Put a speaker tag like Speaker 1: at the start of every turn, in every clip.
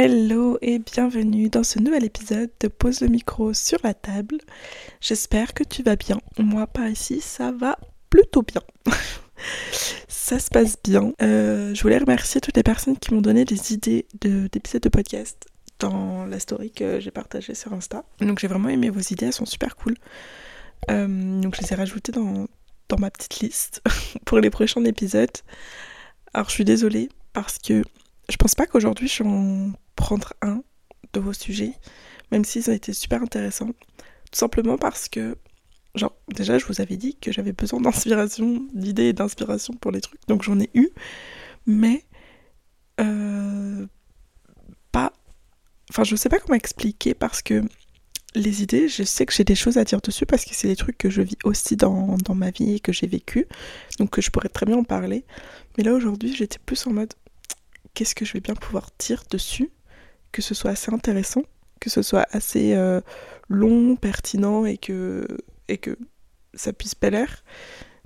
Speaker 1: Hello et bienvenue dans ce nouvel épisode de Pose le micro sur la table. J'espère que tu vas bien. Moi par ici ça va plutôt bien. ça se passe bien. Euh, je voulais remercier toutes les personnes qui m'ont donné des idées d'épisodes de, podcast dans la story que j'ai partagée sur Insta. Donc j'ai vraiment aimé vos idées, elles sont super cool. Euh, donc je les ai rajoutées dans, dans ma petite liste pour les prochains épisodes. Alors je suis désolée parce que je pense pas qu'aujourd'hui je vais en prendre un de vos sujets, même s'ils ont été super intéressants. Tout simplement parce que, genre, déjà je vous avais dit que j'avais besoin d'inspiration, d'idées et d'inspiration pour les trucs, donc j'en ai eu, mais euh, pas. Enfin, je sais pas comment expliquer parce que les idées, je sais que j'ai des choses à dire dessus parce que c'est des trucs que je vis aussi dans, dans ma vie et que j'ai vécu, donc que je pourrais très bien en parler. Mais là aujourd'hui, j'étais plus en mode qu'est-ce que je vais bien pouvoir dire dessus, que ce soit assez intéressant, que ce soit assez euh, long, pertinent et que, et que ça puisse plaire.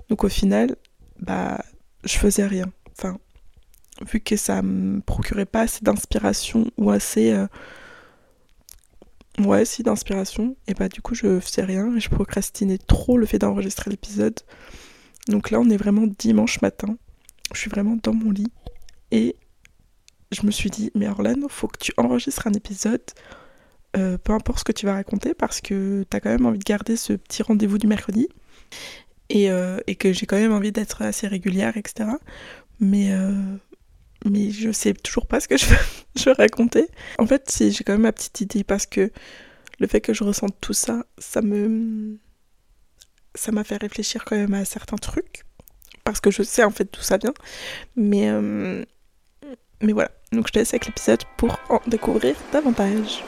Speaker 1: Donc au final, bah, je faisais rien. Enfin, vu que ça me procurait pas assez d'inspiration ou assez. Euh, ouais, si, d'inspiration, et bah du coup, je faisais rien et je procrastinais trop le fait d'enregistrer l'épisode. Donc là, on est vraiment dimanche matin. Je suis vraiment dans mon lit et je me suis dit, mais Orlane, faut que tu enregistres un épisode, euh, peu importe ce que tu vas raconter, parce que tu as quand même envie de garder ce petit rendez-vous du mercredi. Et, euh, que j'ai quand même envie d'être assez régulière, etc. Mais, euh, mais je sais toujours pas ce que je veux, je veux raconter. En fait, j'ai quand même ma petite idée, parce que le fait que je ressente tout ça, ça me. Ça m'a fait réfléchir quand même à certains trucs. Parce que je sais en fait d'où ça vient. Mais. Mais voilà. Donc je te laisse avec l'épisode pour en découvrir davantage.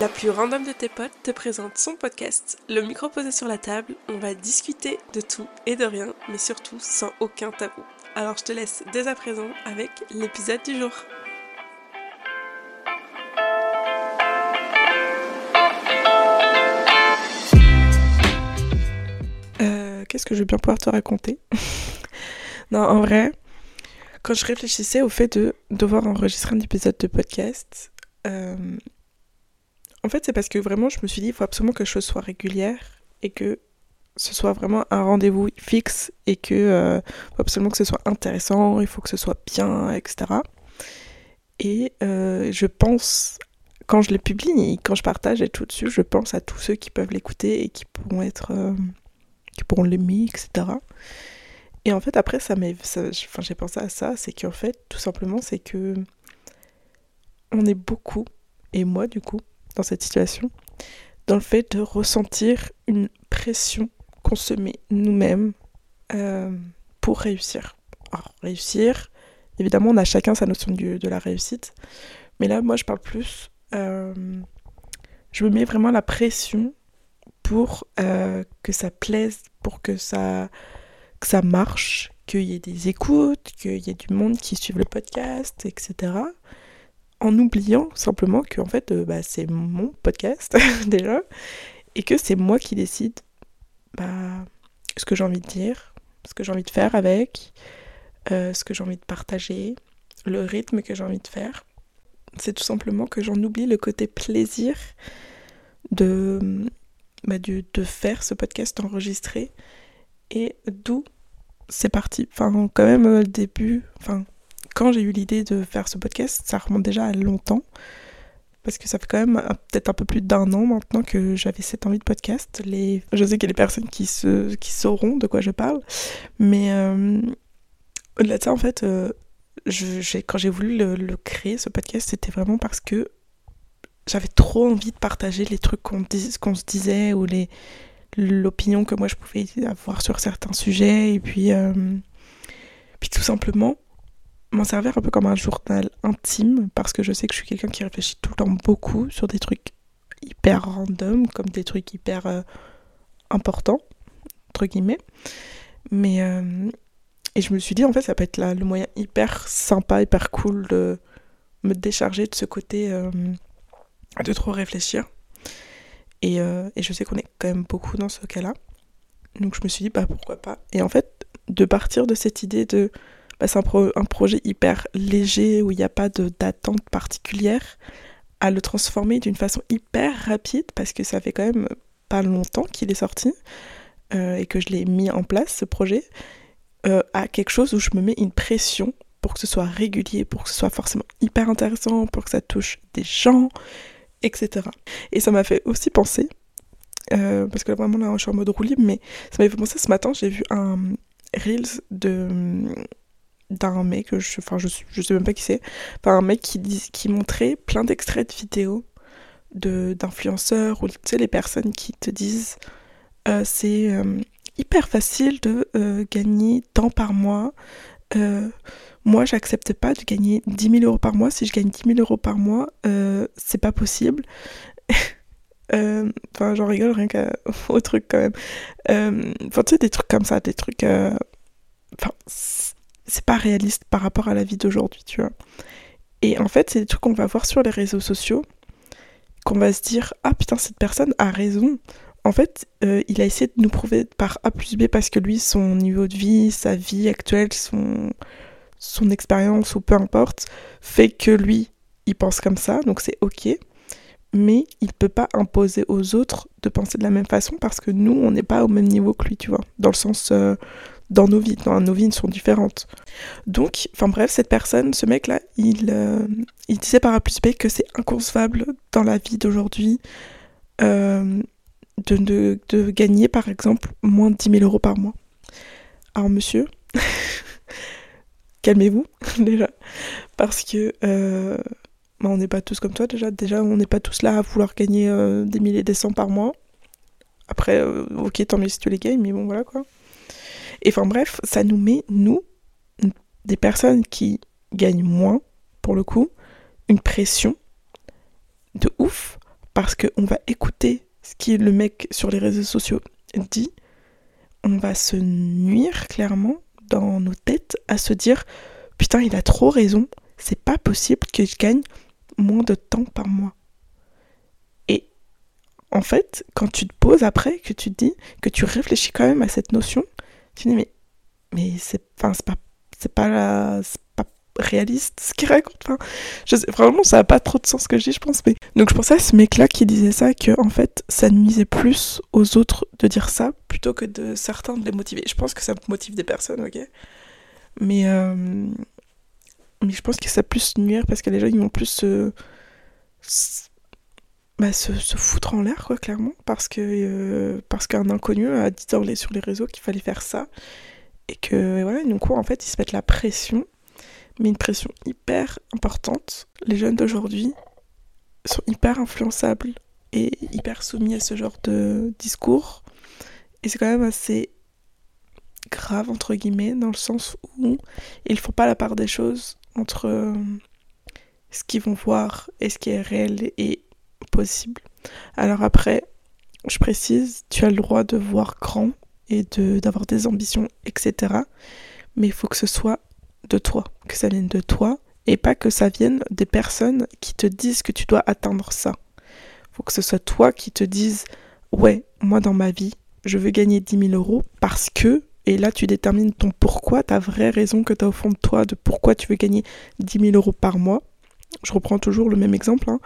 Speaker 1: La plus random de tes potes te présente son podcast, le micro posé sur la table. On va discuter de tout et de rien, mais surtout sans aucun tabou. Alors je te laisse dès à présent avec l'épisode du jour. Euh, Qu'est-ce que je vais bien pouvoir te raconter? Non, en vrai, quand je réfléchissais au fait de devoir enregistrer un épisode de podcast, euh, en fait, c'est parce que vraiment, je me suis dit, il faut absolument que je sois régulière et que ce soit vraiment un rendez-vous fixe et que euh, faut absolument que ce soit intéressant, il faut que ce soit bien, etc. Et euh, je pense, quand je les publie et quand je partage et tout dessus, je pense à tous ceux qui peuvent l'écouter et qui pourront être, qui pourront l'aimer, etc. Et en fait, après, ça m'est, enfin, j'ai pensé à ça, c'est qu'en fait, tout simplement, c'est que on est beaucoup, et moi du coup, dans cette situation, dans le fait de ressentir une pression qu'on se met nous-mêmes euh, pour réussir. Alors, réussir, évidemment, on a chacun sa notion de, la réussite, mais là, moi, je parle plus, euh, je me mets vraiment la pression pour euh, que ça plaise, pour que ça que ça marche, qu'il y ait des écoutes, qu'il y ait du monde qui suive le podcast, etc. En oubliant simplement que en fait, euh, bah, c'est mon podcast déjà, et que c'est moi qui décide bah, ce que j'ai envie de dire, ce que j'ai envie de faire avec, euh, ce que j'ai envie de partager, le rythme que j'ai envie de faire. C'est tout simplement que j'en oublie le côté plaisir de, bah, faire ce podcast enregistré et d'où c'est parti. Enfin, quand même, le début, enfin, quand j'ai eu l'idée de faire ce podcast, ça remonte déjà à longtemps. Parce que ça fait quand même peut-être un peu plus d'un an maintenant que j'avais cette envie de podcast. Les... Je sais qu'il y a des personnes qui, se... qui sauront de quoi je parle. Mais euh, au-delà de ça, en fait, euh, je, quand j'ai voulu le, créer, ce podcast, c'était vraiment parce que j'avais trop envie de partager les trucs qu'on qu'on se disait ou les, l'opinion que moi je pouvais avoir sur certains sujets et puis, euh, puis tout simplement m'en servir un peu comme un journal intime parce que je sais que je suis quelqu'un qui réfléchit tout le temps beaucoup sur des trucs hyper random comme des trucs hyper euh, importants entre guillemets. Mais euh, et je me suis dit en fait ça peut être là le moyen hyper sympa hyper cool de me décharger de ce côté de trop réfléchir euh, et, je sais qu'on est quand même beaucoup dans ce cas-là. Donc je me suis dit, bah pourquoi pas. Et en fait, de partir de cette idée de, bah, c'est un, projet hyper léger où il n'y a pas d'attente particulière, à le transformer d'une façon hyper rapide parce que ça fait quand même pas longtemps qu'il est sorti euh, et que je l'ai mis en place ce projet euh, à quelque chose où je me mets une pression pour que ce soit régulier, pour que ce soit forcément hyper intéressant, pour que ça touche des gens, etc. Et ça m'a fait aussi penser, euh, parce que là, vraiment là je suis en mode roue libre, mais ça m'a fait penser ce matin, j'ai vu un Reels de d'un mec, je, enfin je, sais même pas qui c'est, enfin un mec qui, dit, qui montrait plein d'extraits de vidéos d'influenceurs ou tu sais les personnes qui te disent euh, c'est euh, hyper facile de gagner tant par mois moi, j'accepte pas de gagner 10 000 euros par mois. Si je gagne 10 000 euros par mois, euh, c'est pas possible. Euh, enfin, j'en rigole rien qu'au truc quand même. Euh, enfin, tu sais, des trucs comme ça, des trucs. Enfin, c'est pas réaliste par rapport à la vie d'aujourd'hui, tu vois. Et en fait, c'est des trucs qu'on va voir sur les réseaux sociaux, qu'on va se dire Ah putain, cette personne a raison. En fait, il a essayé de nous prouver par A plus B parce que lui, son niveau de vie, sa vie actuelle, son son expérience ou peu importe, fait que lui, il pense comme ça, donc c'est ok. Mais il peut pas imposer aux autres de penser de la même façon parce que nous, on n'est pas au même niveau que lui, tu vois. Dans le sens, euh, dans nos vies, dans, nos vies sont différentes. Donc, enfin bref, cette personne, ce mec-là, il, euh, il disait par A plus B que c'est inconcevable dans la vie d'aujourd'hui euh, de, de, de gagner, par exemple, moins de 10 000 euros par mois. Alors, monsieur, calmez-vous déjà. Parce que euh, bah, on n'est pas tous comme toi déjà. Déjà, on n'est pas tous là à vouloir gagner euh, des milliers, des cents par mois. Après, euh, ok, tant mieux si tu les gagnes, mais bon, voilà quoi. Et enfin bref, ça nous met, nous, des personnes qui gagnent moins, pour le coup, une pression de ouf, parce qu'on va écouter ce que le mec sur les réseaux sociaux dit, on va se nuire clairement, dans nos têtes à se dire putain, il a trop raison, c'est pas possible que je gagne moins de temps par mois. Et en fait, quand tu te poses après, que tu te dis, que tu réfléchis quand même à cette notion, tu dis mais, mais c'est pas, c'est pas, pas réaliste ce qu'il raconte. Enfin, je sais, vraiment, ça n'a pas trop de sens ce que je dis, je pense. Mais... Donc je pensais à ce mec-là qui disait ça, que en fait, ça nuisait plus aux autres de dire ça plutôt que de certains de les motiver. Je pense que ça motive des personnes, ok Mais, euh, mais je pense que ça plus nuire parce que les gens, ils vont plus se... Bah, se, se, foutre en l'air, quoi, clairement, parce que euh, parce qu'un inconnu a dit sur les réseaux qu'il fallait faire ça, et que, voilà, donc, en fait, ils se mettent la pression mais une pression hyper importante. Les jeunes d'aujourd'hui sont hyper influençables et hyper soumis à ce genre de discours. Et c'est quand même assez grave, entre guillemets, dans le sens où ils font pas la part des choses entre euh, ce qu'ils vont voir et ce qui est réel et possible. Alors après, je précise, tu as le droit de voir grand et d'avoir des ambitions, etc. Mais il faut que ce soit de toi, que ça vienne de toi et pas que ça vienne des personnes qui te disent que tu dois atteindre ça. Faut que ce soit toi qui te dise ouais, moi dans ma vie, je veux gagner 10 000 euros parce que, et là tu détermines ton pourquoi, ta vraie raison que tu as au fond de toi de pourquoi tu veux gagner 10 000 euros par mois. Je reprends toujours le même exemple, hein,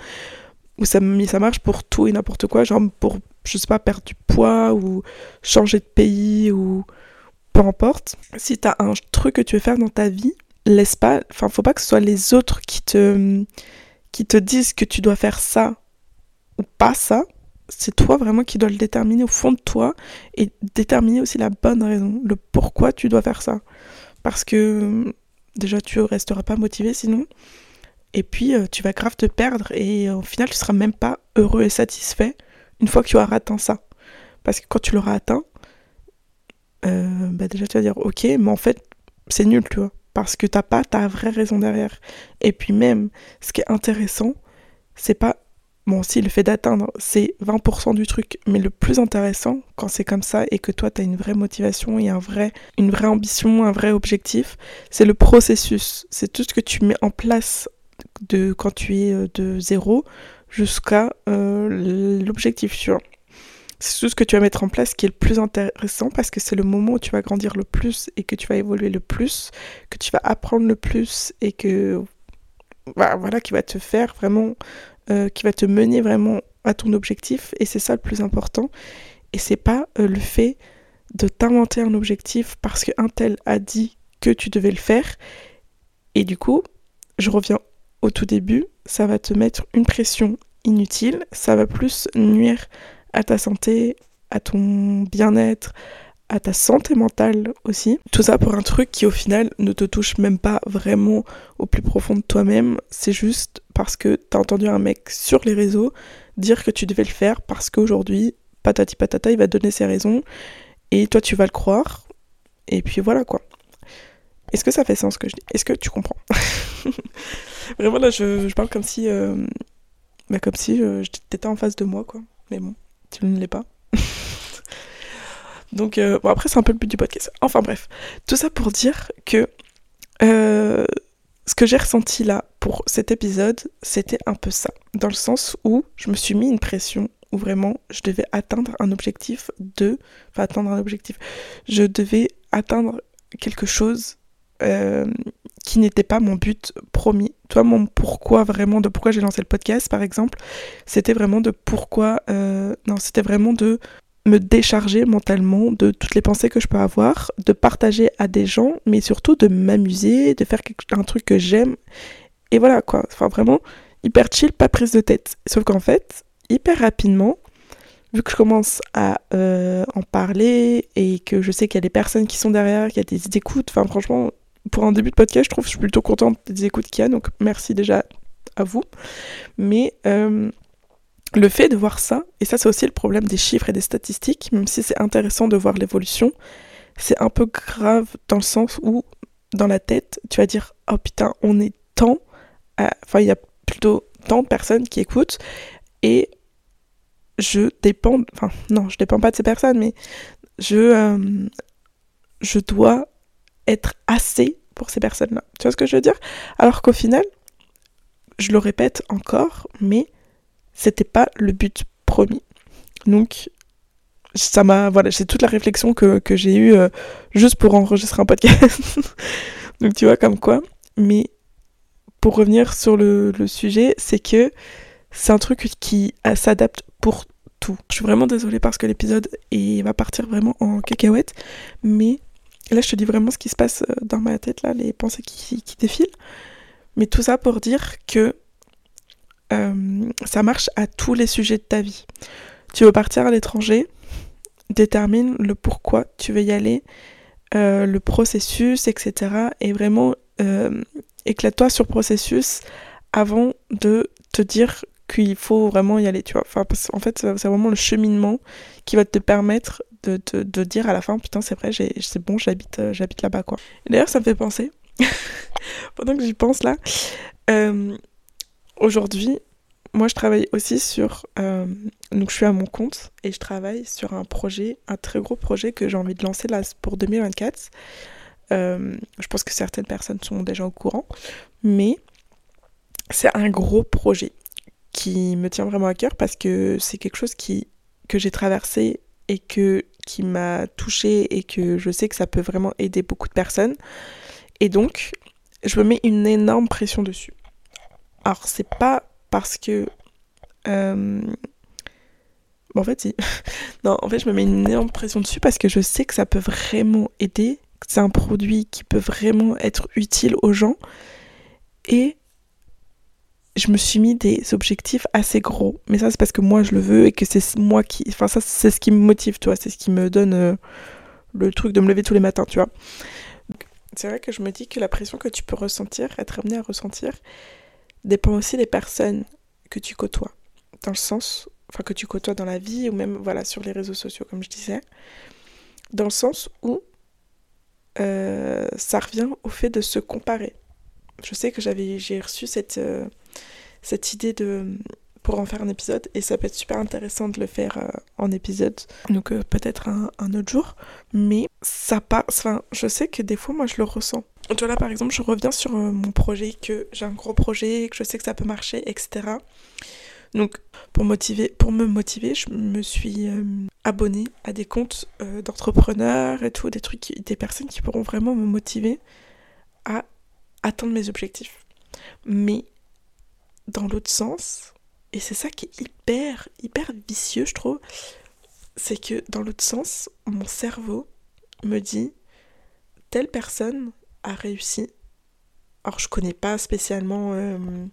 Speaker 1: où ça, ça marche pour tout et n'importe quoi, genre pour, je sais pas, perdre du poids ou changer de pays ou peu importe, si tu as un truc que tu veux faire dans ta vie, laisse pas, enfin, faut pas que ce soit les autres qui te, qui te disent que tu dois faire ça ou pas ça. C'est toi vraiment qui dois le déterminer au fond de toi et déterminer aussi la bonne raison, le pourquoi tu dois faire ça. Parce que déjà, tu resteras pas motivé sinon. Et puis, euh, tu vas grave te perdre et au final, tu seras même pas heureux et satisfait une fois que tu auras atteint ça. Parce que quand tu l'auras atteint, euh, bah déjà tu vas dire ok, mais en fait c'est nul, tu vois, parce que t'as pas ta vraie raison derrière. Et puis même, ce qui est intéressant, c'est pas Bon, si le fait d'atteindre, c'est 20% du truc, mais le plus intéressant, quand c'est comme ça et que toi, tu as une vraie motivation et un vrai, une vraie ambition, un vrai objectif, c'est le processus. C'est tout ce que tu mets en place de quand tu es euh, de zéro jusqu'à euh, l'objectif, vois. C'est tout ce que tu vas mettre en place qui est le plus intéressant parce que c'est le moment où tu vas grandir le plus et que tu vas évoluer le plus, que tu vas apprendre le plus et que bah, voilà, qui va te faire vraiment, euh, qui va te mener vraiment à ton objectif. Et c'est ça le plus important. Et c'est pas euh, le fait de t'inventer un objectif parce qu'un tel a dit que tu devais le faire. Et du coup, je reviens au tout début, ça va te mettre une pression inutile, ça va plus nuire à ta santé, à ton bien-être, à ta santé mentale aussi. Tout ça pour un truc qui au final ne te touche même pas vraiment au plus profond de toi-même. C'est juste parce que t'as entendu un mec sur les réseaux dire que tu devais le faire parce qu'aujourd'hui, patati patata, il va donner ses raisons et toi tu vas le croire. Et puis voilà quoi. Est-ce que ça fait sens ce que je dis? Est-ce que tu comprends? Vraiment là, je, parle comme si, euh, bah, comme si euh, j'étais en face de moi quoi. Mais bon, tu ne l'es pas. Donc, euh, bon, après, c'est un peu le but du podcast. Enfin, bref. Tout ça pour dire que euh, ce que j'ai ressenti là pour cet épisode, c'était un peu ça. Dans le sens où je me suis mis une pression où vraiment je devais atteindre un objectif de. Enfin, atteindre un objectif. Je devais atteindre quelque chose euh, qui n'était pas mon but promis. Toi, mon pourquoi vraiment, de pourquoi j'ai lancé le podcast, par exemple, c'était vraiment de pourquoi. non, c'était vraiment de me décharger mentalement de toutes les pensées que je peux avoir, de partager à des gens, mais surtout de m'amuser, de faire un truc que j'aime. Et voilà quoi, enfin vraiment hyper chill, pas prise de tête. Sauf qu'en fait, hyper rapidement, vu que je commence à euh, en parler et que je sais qu'il y a des personnes qui sont derrière, qu'il y a des écoutes, enfin franchement, pour un début de podcast, je trouve que je suis plutôt contente des écoutes qu'il y a, donc merci déjà à vous. Mais euh, le fait de voir ça, et ça c'est aussi le problème des chiffres et des statistiques, même si c'est intéressant de voir l'évolution, c'est un peu grave dans le sens où, dans la tête, tu vas dire Oh putain, on est tant, enfin il y a plutôt tant de personnes qui écoutent, et je dépends, enfin non, je dépends pas de ces personnes, mais je, euh, je dois être assez pour ces personnes-là. Tu vois ce que je veux dire? Alors qu'au final, je le répète encore, mais c'était pas le but promis. Donc, ça m'a. Voilà, c'est toute la réflexion que, j'ai eue euh, juste pour enregistrer un podcast. Donc, tu vois, comme quoi. Mais pour revenir sur le, sujet, c'est que c'est un truc qui euh, s'adapte pour tout. Je suis vraiment désolée parce que l'épisode va partir vraiment en cacahuète. Mais là, je te dis vraiment ce qui se passe euh, dans ma tête, là, les pensées qui défilent. Mais tout ça pour dire que euh, ça marche à tous les sujets de ta vie. Tu veux partir à l'étranger, détermine le pourquoi tu veux y aller, euh, le processus, etc. Et vraiment, éclate-toi sur processus avant de te dire qu'il faut vraiment y aller, en fait, c'est vraiment le cheminement qui va te permettre de, de, dire à la fin, putain, c'est vrai, c'est bon, j'habite j'habite là-bas, quoi. D'ailleurs, ça me fait penser, pendant que j'y pense là, Aujourd'hui, moi je travaille aussi sur... Euh, donc je suis à mon compte et je travaille sur un projet, un très gros projet que j'ai envie de lancer là pour 2024. Euh, je pense que certaines personnes sont déjà au courant, mais c'est un gros projet qui me tient vraiment à cœur parce que c'est quelque chose qui, que j'ai traversé et que, qui m'a touché et que je sais que ça peut vraiment aider beaucoup de personnes. Et donc, je me mets une énorme pression dessus. Alors, c'est pas parce que. Euh, bon, en fait, si. non, en fait, je me mets une énorme pression dessus parce que je sais que ça peut vraiment aider, que c'est un produit qui peut vraiment être utile aux gens. Et je me suis mis des objectifs assez gros. Mais ça, c'est parce que moi, je le veux et que c'est moi qui. Enfin, ça, c'est ce qui me motive, tu vois. C'est ce qui me donne euh, le truc de me lever tous les matins, tu vois. C'est vrai que je me dis que la pression que tu peux ressentir, être amené à ressentir, dépend aussi des personnes que tu côtoies. Dans le sens, enfin que tu côtoies dans la vie ou même voilà sur les réseaux sociaux comme je disais. Dans le sens où euh, ça revient au fait de se comparer. Je sais que j'avais j'ai reçu cette, euh, cette idée de pour en faire un épisode et ça peut être super intéressant de le faire euh, en épisode donc peut-être un, autre jour mais ça passe enfin je sais que des fois moi je le ressens tu vois là par exemple je reviens sur euh, mon projet, que j'ai un gros projet, que je sais que ça peut marcher, etc. Donc pour, motiver, pour me motiver, je me suis euh, abonnée à des comptes euh, d'entrepreneurs et tout, des trucs, des personnes qui pourront vraiment me motiver à atteindre mes objectifs. Mais dans l'autre sens, et c'est ça qui est hyper, hyper vicieux, je trouve, c'est que dans l'autre sens, mon cerveau me dit telle personne a réussi. Alors je connais pas spécialement euh,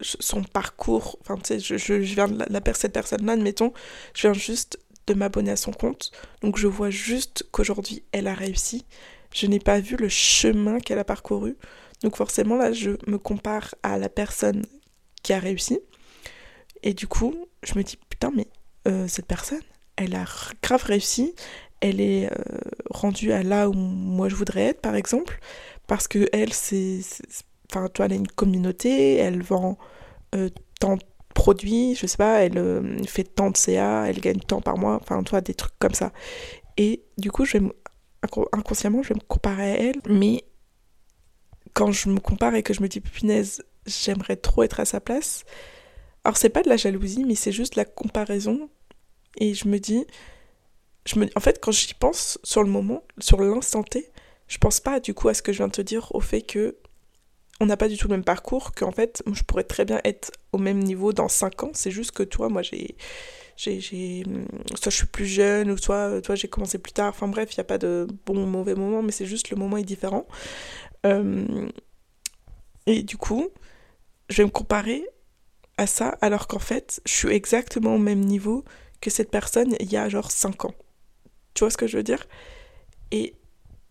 Speaker 1: son parcours, enfin tu sais, je, viens de la, la cette personne-là, admettons, je viens juste de m'abonner à son compte, donc je vois juste qu'aujourd'hui elle a réussi. Je n'ai pas vu le chemin qu'elle a parcouru, donc forcément là je me compare à la personne qui a réussi, et du coup je me dis putain mais euh, cette personne, elle a grave réussi, elle est euh, rendue à là où moi je voudrais être, par exemple, parce que elle, c'est. Enfin, toi, elle a une communauté, elle vend euh, tant de produits, je sais pas, elle fait tant de CA, elle gagne tant par mois, enfin, toi, des trucs comme ça. Et du coup, je vais inconsciemment, je vais me comparer à elle, mais quand je me compare et que je me dis, punaise, j'aimerais trop être à sa place. Alors, c'est pas de la jalousie, mais c'est juste la comparaison. Et je me dis, me, en fait, quand j'y pense sur le moment, sur l'instant T, je pense pas du coup à ce que je viens de te dire, au fait que on n'a pas du tout le même parcours, qu'en fait, je pourrais très bien être au même niveau dans 5 ans. C'est juste que toi, moi, j'ai. j'ai, soit je suis plus jeune, ou soit toi, j'ai commencé plus tard. Enfin bref, il n'y a pas de bon ou mauvais moment, mais c'est juste le moment est différent. Euh, et du coup, je vais me comparer à ça, alors qu'en fait, je suis exactement au même niveau que cette personne il y a genre 5 ans. Tu vois ce que je veux dire? Et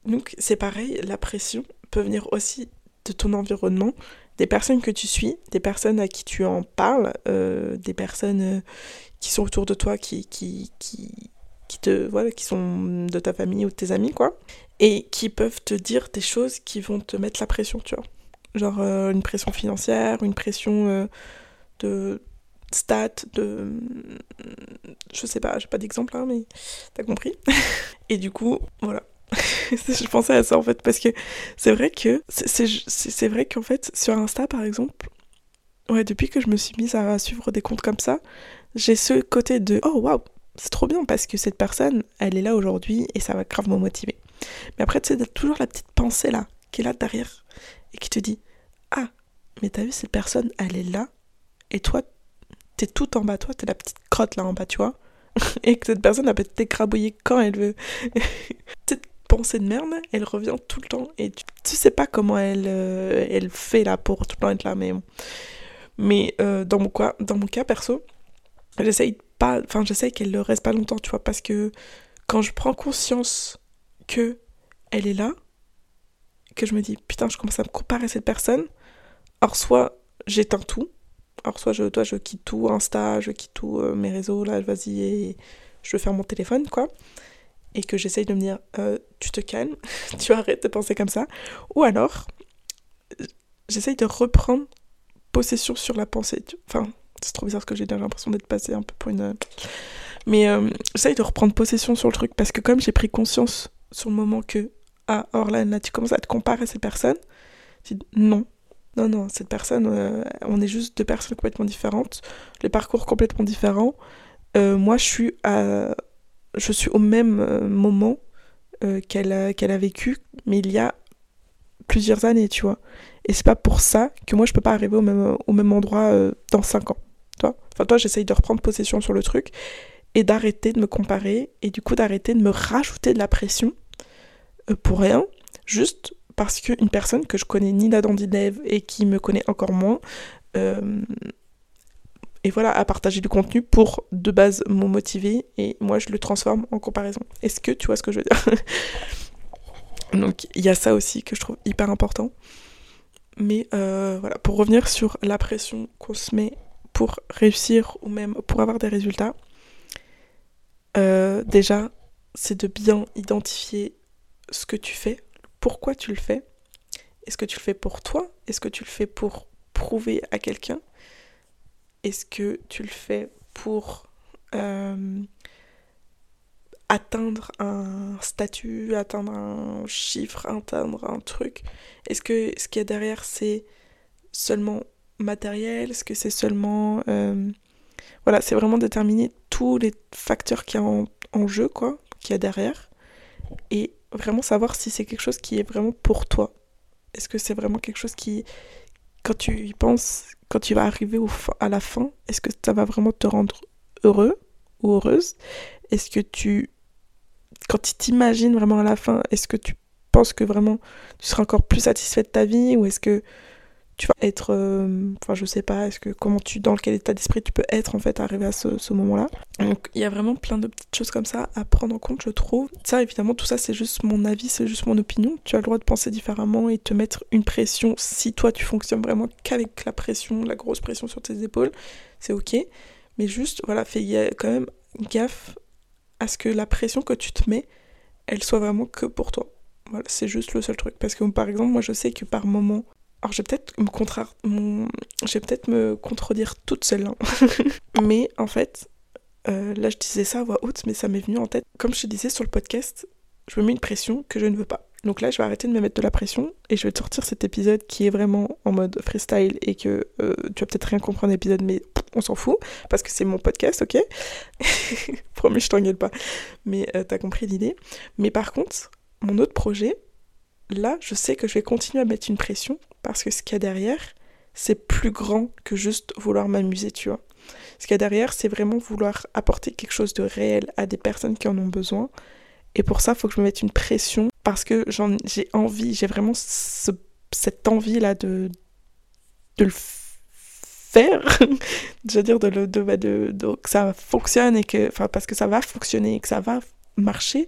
Speaker 1: donc c'est pareil, la pression peut venir aussi de ton environnement, des personnes que tu suis, des personnes à qui tu en parles, euh, des personnes euh, qui sont autour de toi, qui, qui, qui, qui, te, voilà, qui sont de ta famille ou de tes amis, quoi, et qui peuvent te dire des choses qui vont te mettre la pression, tu vois. Genre euh, une pression financière, une pression de stats, de. Je sais pas, j'ai pas d'exemple hein, mais t'as compris. Et du coup, voilà. je pensais à ça en fait, parce que c'est vrai que. C'est vrai qu'en fait, sur Insta par exemple, ouais, depuis que je me suis mise à suivre des comptes comme ça, j'ai ce côté de oh waouh, c'est trop bien parce que cette personne, elle est là aujourd'hui et ça va grave me motiver. Mais après, tu sais, toujours la petite pensée là, qui est là derrière et qui te dit ah, mais t'as vu, cette personne, elle est là et toi, t'es tout en bas, toi, t'es la petite crotte là en bas, tu vois. Et que cette personne, elle peut t'écrabouiller quand elle veut. Cette pensée de merde, elle revient tout le temps. Et tu, sais pas comment elle, euh, elle fait là pour tout le temps être là, mais Mais euh, dans, mon cas, dans mon cas perso, j'essaye pas. Enfin, j'essaye qu'elle ne reste pas longtemps, tu vois, parce que quand je prends conscience que elle est là, que je me dis putain, je commence à me comparer à cette personne, alors soit j'éteins tout, alors soit je, toi, je quitte tout, Insta, je quitte tout euh, mes réseaux, là, vas-y, et je faire mon téléphone, quoi. Et que j'essaye de me dire, euh, tu te calmes, tu arrêtes de penser comme ça. Ou alors, j'essaye de reprendre possession sur la pensée. Enfin, c'est trop bizarre ce que j'ai déjà l'impression d'être passé un peu pour une... Mais euh, j'essaye de reprendre possession sur le truc, parce que comme j'ai pris conscience sur le moment que, ah, Orlan, là, tu commences à te comparer à ces personnes, non, non, non, cette personne, euh, on est juste deux personnes complètement différentes, les parcours complètement différents. Euh, moi, je suis, à, je suis au même euh, moment qu'elle a, a vécu, mais il y a plusieurs années, tu vois. Et c'est pas pour ça que moi, je peux pas arriver au même, au même endroit dans cinq ans. Toi enfin, toi, j'essaye de reprendre possession sur le truc et d'arrêter de me comparer et du coup d'arrêter de me rajouter de la pression pour rien, juste parce qu'une personne que je connais ni la Dandinev et qui me connaît encore moins, euh, et voilà, a partagé du contenu pour de base me motiver et moi je le transforme en comparaison. Est-ce que tu vois ce que je veux dire? Donc il y a ça aussi que je trouve hyper important. Mais euh, voilà, pour revenir sur la pression qu'on se met pour réussir ou même pour avoir des résultats, euh, déjà c'est de bien identifier ce que tu fais pourquoi tu le fais. Est-ce que tu le fais pour toi? Est-ce que tu le fais pour prouver à quelqu'un? Est-ce que tu le fais pour euh, atteindre un statut, atteindre un chiffre, atteindre un truc? Est-ce que ce qu'il y a derrière, c'est seulement matériel Est-ce que c'est seulement... euh, Voilà, c'est vraiment déterminer tous les facteurs qu'il y a en, jeu, quoi, qu'il y a derrière. Et vraiment savoir si c'est quelque chose qui est vraiment pour toi. Est-ce que c'est vraiment quelque chose qui, quand tu y penses, quand tu vas arriver à la fin, est-ce que ça va vraiment te rendre heureux ou heureuse? Est-ce que tu, quand tu t'imagines vraiment à la fin, est-ce que tu penses que vraiment tu seras encore plus satisfait de ta vie ou est-ce que tu vas être, euh, enfin je sais pas, est-ce que comment tu, dans quel état d'esprit tu peux être en fait arrivé à ce, moment-là. Donc il y a vraiment plein de petites choses comme ça à prendre en compte, je trouve. Ça évidemment tout ça c'est juste mon avis, c'est juste mon opinion. Tu as le droit de penser différemment et te mettre une pression si toi tu fonctionnes vraiment qu'avec la pression, la grosse pression sur tes épaules, c'est ok. Mais juste voilà, fais quand même gaffe à ce que la pression que tu te mets, elle soit vraiment que pour toi. Voilà, c'est juste le seul truc. Parce que par exemple, moi je sais que par moment, alors je vais peut-être me mon... peut-être me contredire toute seule, hein. mais en fait, euh, là je disais ça à voix haute, mais ça m'est venu en tête. Comme je te disais sur le podcast, je me mets une pression que je ne veux pas. Donc là, je vais arrêter de me mettre de la pression et je vais te sortir cet épisode qui est vraiment en mode freestyle et que euh, tu vas peut-être rien comprendre à l'épisode, mais on s'en fout parce que c'est mon podcast, ok? Promis, je t'engueule pas. Mais euh, t'as compris l'idée. Mais par contre, mon autre projet, là, je sais que je vais continuer à mettre une pression parce que ce qu'il y a derrière, c'est plus grand que juste vouloir m'amuser, tu vois. Ce qu'il y a derrière, c'est vraiment vouloir apporter quelque chose de réel à des personnes qui en ont besoin. Et pour ça, il faut que je me mette une pression parce que j'ai envie, j'ai vraiment ce- cette envie-là de, de le faire. je veux dire, de, bah, de- de- que ça fonctionne et que, parce que ça va fonctionner et que ça va marcher.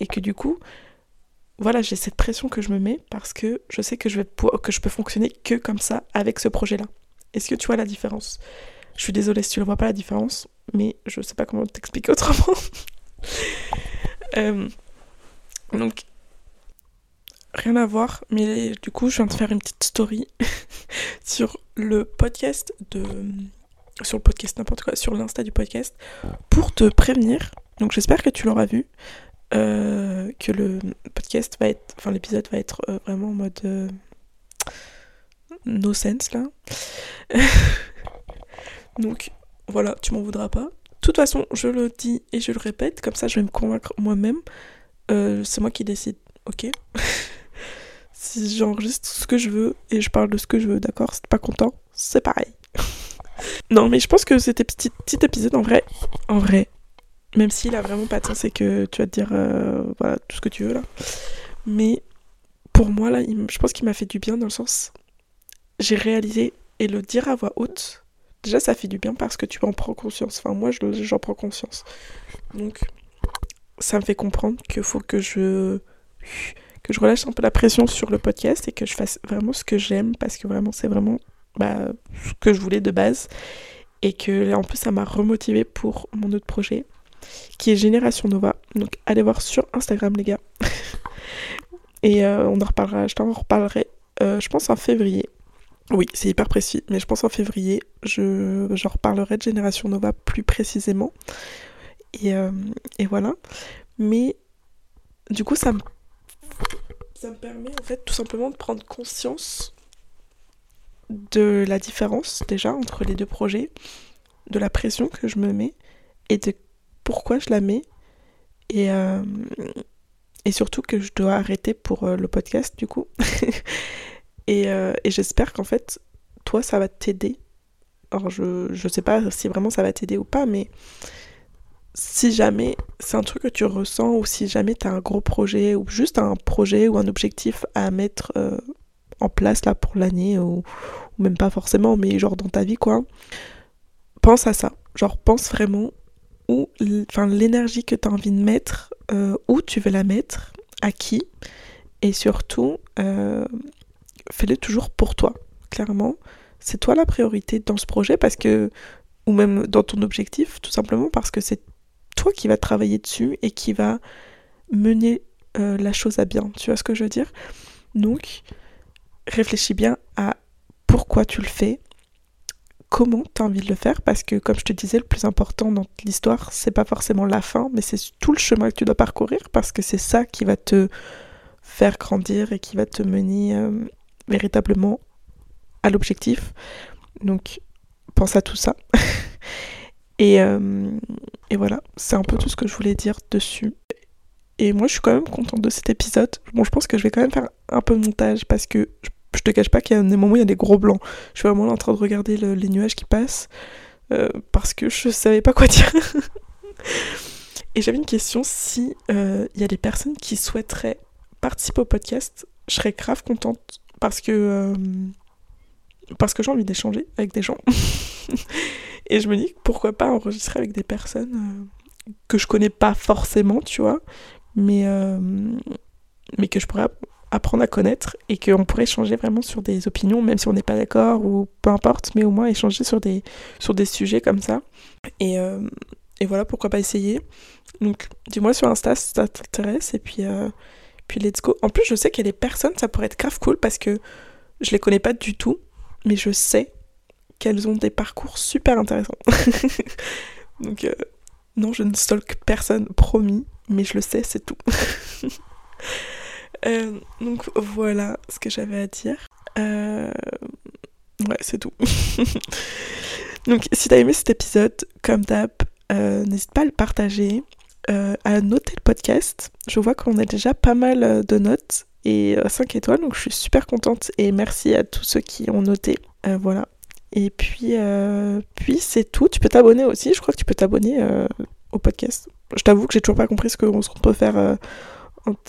Speaker 1: Et que du coup, voilà, j'ai cette pression que je me mets parce que je sais que je, vais que je peux fonctionner que comme ça avec ce projet-là. Est-ce que tu vois la différence? Je suis désolée si tu ne vois pas la différence, mais je sais pas comment t'expliquer autrement. Euh, donc, rien à voir, mais du coup, je viens de faire une petite story sur le podcast de. Sur le podcast, n'importe quoi, sur l'insta du podcast, pour te prévenir. Donc, j'espère que tu l'auras vu. Euh, que le podcast va être. Enfin, l'épisode va être euh, vraiment en mode. euh, no sense là. Donc, voilà, tu m'en voudras pas. De toute façon, je le dis et je le répète, comme ça je vais me convaincre moi-même. C'est moi qui décide, ok? Si j'enregistre ce que je veux et je parle de ce que je veux, d'accord? T'es pas content, c'est pareil. non, mais je pense que c'était petit, petit épisode en vrai. En vrai. Même s'il a vraiment pas de sens et que tu vas te dire euh, voilà, tout ce que tu veux là. Mais pour moi, là, je pense qu'il m'a fait du bien dans le sens. J'ai réalisé et le dire à voix haute, déjà ça fait du bien parce que tu en prends conscience. Enfin, moi, je- j'en prends conscience. Donc, ça me fait comprendre qu'il faut que je que je relâche un peu la pression sur le podcast et que je fasse vraiment ce que j'aime parce que vraiment c'est vraiment bah, ce que je voulais de base et que en plus ça m'a remotivé pour mon autre projet qui est Génération Nova. Donc allez voir sur Instagram les gars. Et euh, on en reparlera je t'en reparlerai euh, je pense en février. Oui c'est hyper précis mais je pense en février je j'en reparlerai de Génération Nova plus précisément. Et, euh, et voilà. Mais du coup ça me ça me permet en fait tout simplement de prendre conscience de la différence déjà entre les deux projets, de la pression que je me mets et de pourquoi je la mets et, euh, et surtout que je dois arrêter pour euh, le podcast du coup. et euh, et j'espère qu'en fait toi ça va t'aider. Alors je, je sais pas si vraiment ça va t'aider ou pas mais si jamais c'est un truc que tu ressens ou si jamais tu un gros projet ou juste un projet ou un objectif à mettre en place là pour l'année ou, ou même pas forcément mais genre dans ta vie quoi pense à ça genre pense vraiment l'énergie que tu as envie de mettre euh, où tu veux la mettre à qui et surtout euh, fais-le toujours pour toi clairement c'est toi la priorité dans ce projet parce que ou même dans ton objectif tout simplement parce que c'est toi qui vas travailler dessus et qui va mener euh, la chose à bien. Tu vois ce que je veux dire? Donc, réfléchis bien à pourquoi tu le fais, comment tu envie de le faire, parce que comme je te disais, le plus important dans l'histoire, c'est pas forcément la fin, mais c'est tout le chemin que tu dois parcourir, parce que c'est ça qui va te faire grandir et qui va te mener euh, véritablement à l'objectif. Donc, pense à tout ça. et, euh, et voilà, c'est un peu tout ce que je voulais dire dessus. Et moi, je suis quand même contente de cet épisode. Bon, je pense que je vais quand même faire un peu de montage parce que je, te cache pas qu'il y a des moments où il y a des gros blancs. Je suis vraiment en train de regarder les nuages qui passent euh, parce que je savais pas quoi dire. Et j'avais une question si euh, il y a des personnes qui souhaiteraient participer au podcast, je serais grave contente parce que euh, parce que j'ai envie d'échanger avec des gens. Et je me dis pourquoi pas enregistrer avec des personnes que je connais pas forcément, tu vois, mais, mais que je pourrais apprendre à connaître et qu'on pourrait échanger vraiment sur des opinions, même si on n'est pas d'accord ou peu importe, mais au moins échanger sur des, sur des sujets comme ça. Et, euh, et voilà, pourquoi pas essayer. Donc dis-moi sur Insta si ça t'intéresse et puis, euh, puis let's go. En plus, je sais qu'il y a des personnes, ça pourrait être grave cool parce que je les connais pas du tout, mais je sais qu'elles ont des parcours super intéressants. Donc non, je ne stalk personne, promis mais je le sais, c'est tout. Euh, donc voilà ce que j'avais à dire. Euh, ouais, c'est tout. donc si t'as aimé cet épisode, comme d'hab, euh, n'hésite pas à le partager, à noter le podcast. Je vois qu'on a déjà pas mal de notes et 5 étoiles, donc je suis super contente et merci à tous ceux qui ont noté. voilà. Et puis, puis c'est tout. Tu peux t'abonner aussi. Je crois que tu peux t'abonner au podcast. Je t'avoue que j'ai toujours pas compris ce qu'on peut faire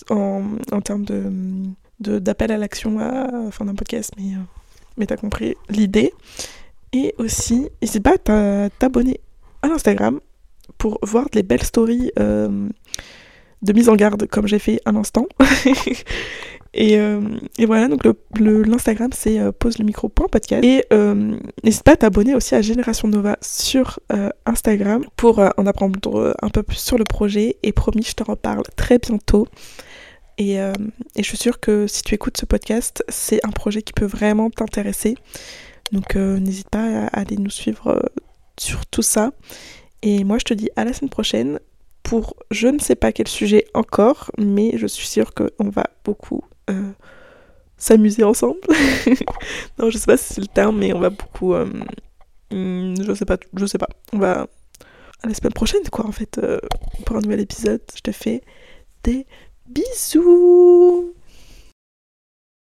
Speaker 1: en, termes de d'appel à l'action à la fin d'un podcast, mais, euh, mais t'as compris l'idée. Et aussi, n'hésite pas à t'abonner à l'Instagram pour voir les belles stories euh, de mise en garde comme j'ai fait à Euh, et, voilà, donc l'Instagram le, c'est euh, pose le micro.podcast. Et euh, n'hésite pas à t'abonner aussi à Génération Nova sur Instagram pour en apprendre un peu plus sur le projet. Et promis, je te reparle très bientôt. Et, et, je suis sûre que si tu écoutes ce podcast, c'est un projet qui peut vraiment t'intéresser. Donc n'hésite pas à aller nous suivre sur tout ça. Et moi, je te dis à la semaine prochaine pour je ne sais pas quel sujet encore, mais je suis sûre qu'on va beaucoup euh, s'amuser ensemble. non, je sais pas si c'est le terme, mais on va beaucoup. Euh, hmm, je sais pas, je sais pas. On va à la semaine prochaine, quoi, en fait, euh, pour un nouvel épisode. Je te fais des bisous.